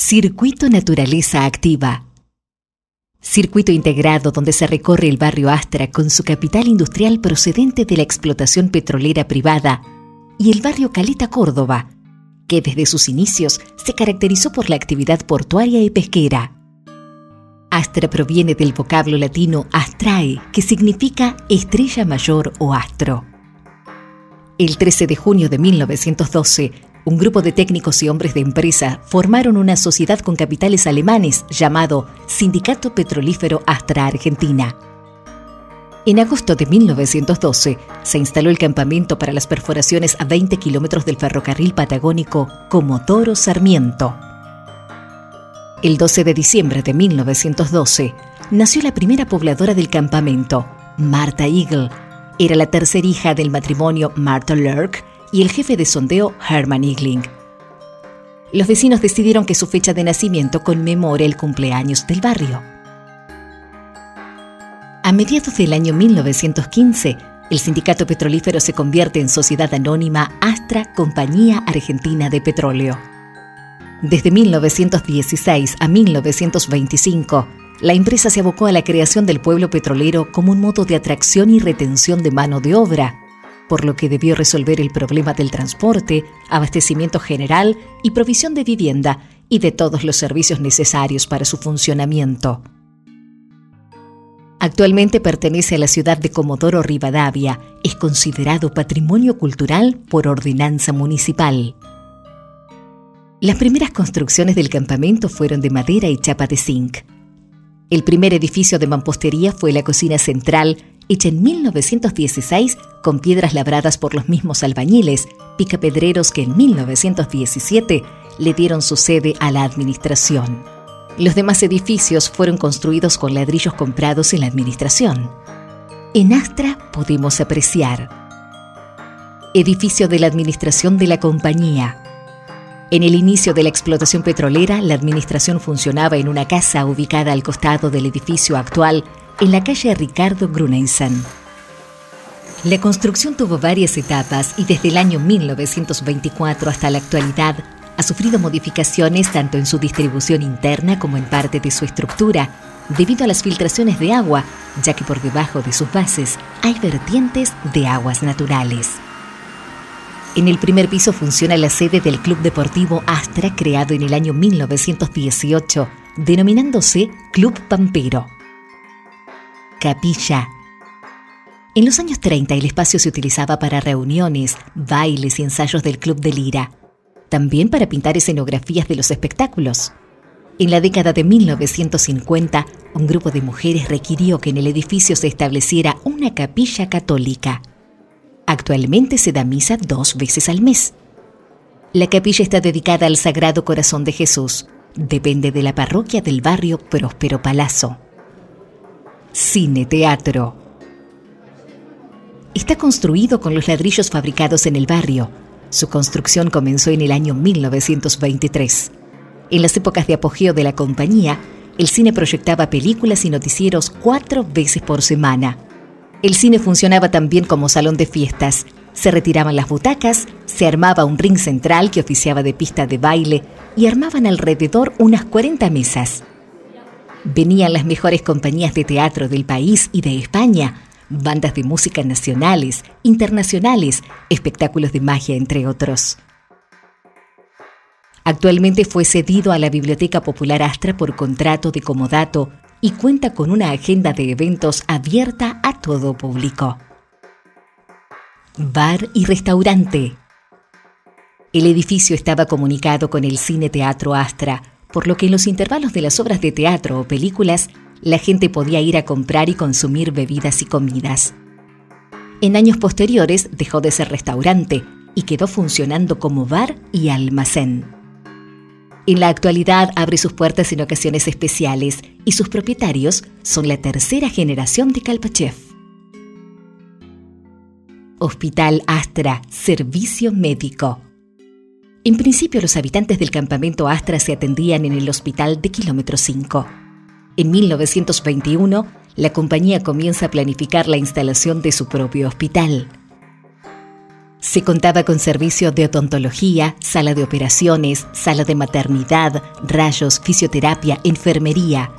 Circuito Naturaleza Activa. Circuito integrado donde se recorre el barrio Astra con su capital industrial procedente de la explotación petrolera privada y el barrio Caleta Córdoba, que desde sus inicios se caracterizó por la actividad portuaria y pesquera. Astra proviene del vocablo latino astrae, que significa estrella mayor o astro. El 13 de junio de 1912, un grupo de técnicos y hombres de empresa formaron una sociedad con capitales alemanes llamado Sindicato Petrolífero Astra Argentina. En agosto de 1912 se instaló el campamento para las perforaciones a 20 kilómetros del ferrocarril patagónico Comodoro Sarmiento. El 12 de diciembre de 1912 nació la primera pobladora del campamento, Marta Eagle. Era la tercera hija del matrimonio Marta Lurk y el jefe de sondeo Hermann Igling. Los vecinos decidieron que su fecha de nacimiento conmemore el cumpleaños del barrio. A mediados del año 1915, el sindicato petrolífero se convierte en sociedad anónima Astra Compañía Argentina de Petróleo. Desde 1916 a 1925, la empresa se abocó a la creación del pueblo petrolero como un modo de atracción y retención de mano de obra, por lo que debió resolver el problema del transporte, abastecimiento general y provisión de vivienda y de todos los servicios necesarios para su funcionamiento. Actualmente pertenece a la ciudad de Comodoro Rivadavia. Es considerado patrimonio cultural por ordenanza municipal. Las primeras construcciones del campamento fueron de madera y chapa de zinc. El primer edificio de mampostería fue la cocina central, hecha en 1916 con piedras labradas por los mismos albañiles, picapedreros que en 1917 le dieron su sede a la administración. Los demás edificios fueron construidos con ladrillos comprados en la administración. En Astra podemos apreciar edificio de la administración de la compañía, en el inicio de la explotación petrolera, la administración funcionaba en una casa ubicada al costado del edificio actual, en la calle Ricardo Grunensen. La construcción tuvo varias etapas y desde el año 1924 hasta la actualidad ha sufrido modificaciones tanto en su distribución interna como en parte de su estructura, debido a las filtraciones de agua, ya que por debajo de sus bases hay vertientes de aguas naturales. En el primer piso funciona la sede del Club Deportivo Astra, creado en el año 1918, denominándose Club Pampero. Capilla. En los años 30 el espacio se utilizaba para reuniones, bailes y ensayos del Club de Lira, también para pintar escenografías de los espectáculos. En la década de 1950, un grupo de mujeres requirió que en el edificio se estableciera una capilla católica. Actualmente se da misa dos veces al mes. La capilla está dedicada al Sagrado Corazón de Jesús. Depende de la parroquia del barrio Próspero Palazzo. Cine Teatro. Está construido con los ladrillos fabricados en el barrio. Su construcción comenzó en el año 1923. En las épocas de apogeo de la compañía, el cine proyectaba películas y noticieros cuatro veces por semana. El cine funcionaba también como salón de fiestas. Se retiraban las butacas, se armaba un ring central que oficiaba de pista de baile y armaban alrededor unas 40 mesas. Venían las mejores compañías de teatro del país y de España, bandas de música nacionales, internacionales, espectáculos de magia, entre otros. Actualmente fue cedido a la Biblioteca Popular Astra por contrato de comodato y cuenta con una agenda de eventos abierta a todo público. Bar y restaurante. El edificio estaba comunicado con el Cine Teatro Astra, por lo que en los intervalos de las obras de teatro o películas, la gente podía ir a comprar y consumir bebidas y comidas. En años posteriores dejó de ser restaurante y quedó funcionando como bar y almacén. En la actualidad abre sus puertas en ocasiones especiales y sus propietarios son la tercera generación de Kalpachev. Hospital Astra, Servicio Médico. En principio los habitantes del campamento Astra se atendían en el hospital de kilómetro 5. En 1921, la compañía comienza a planificar la instalación de su propio hospital. Se contaba con servicios de odontología, sala de operaciones, sala de maternidad, rayos, fisioterapia, enfermería.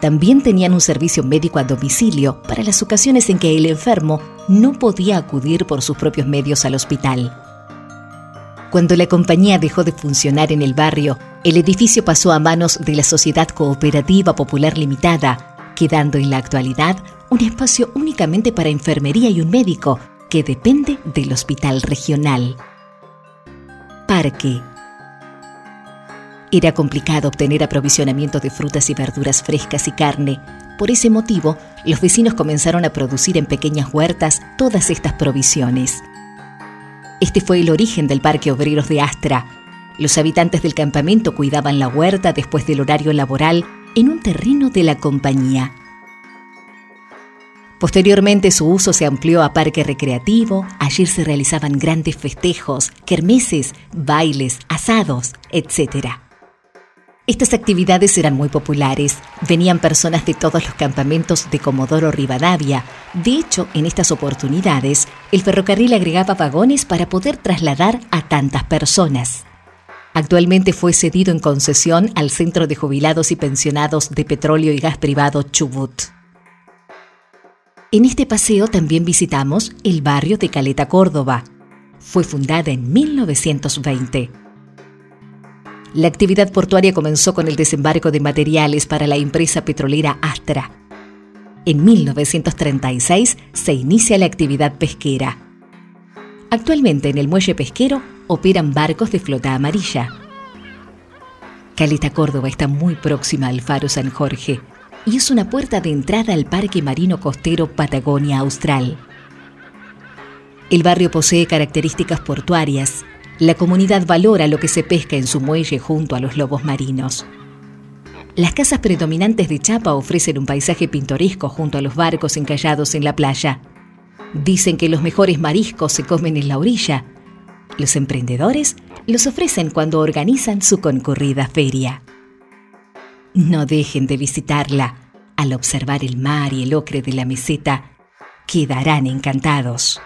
También tenían un servicio médico a domicilio para las ocasiones en que el enfermo no podía acudir por sus propios medios al hospital. Cuando la compañía dejó de funcionar en el barrio, el edificio pasó a manos de la Sociedad Cooperativa Popular Limitada, quedando en la actualidad un espacio únicamente para enfermería y un médico que depende del hospital regional. Parque. Era complicado obtener aprovisionamiento de frutas y verduras frescas y carne. Por ese motivo, los vecinos comenzaron a producir en pequeñas huertas todas estas provisiones. Este fue el origen del Parque Obreros de Astra. Los habitantes del campamento cuidaban la huerta después del horario laboral en un terreno de la compañía. Posteriormente su uso se amplió a parque recreativo, allí se realizaban grandes festejos, kermeses, bailes, asados, etc. Estas actividades eran muy populares. Venían personas de todos los campamentos de Comodoro Rivadavia. De hecho, en estas oportunidades, el ferrocarril agregaba vagones para poder trasladar a tantas personas. Actualmente fue cedido en concesión al Centro de Jubilados y Pensionados de Petróleo y Gas Privado Chubut. En este paseo también visitamos el barrio de Caleta, Córdoba. Fue fundada en 1920. La actividad portuaria comenzó con el desembarco de materiales para la empresa petrolera Astra. En 1936 se inicia la actividad pesquera. Actualmente en el muelle pesquero operan barcos de flota amarilla. Caleta Córdoba está muy próxima al faro San Jorge y es una puerta de entrada al Parque Marino Costero Patagonia Austral. El barrio posee características portuarias, la comunidad valora lo que se pesca en su muelle junto a los lobos marinos. Las casas predominantes de Chapa ofrecen un paisaje pintoresco junto a los barcos encallados en la playa. Dicen que los mejores mariscos se comen en la orilla. Los emprendedores los ofrecen cuando organizan su concurrida feria. No dejen de visitarla. Al observar el mar y el ocre de la meseta, quedarán encantados.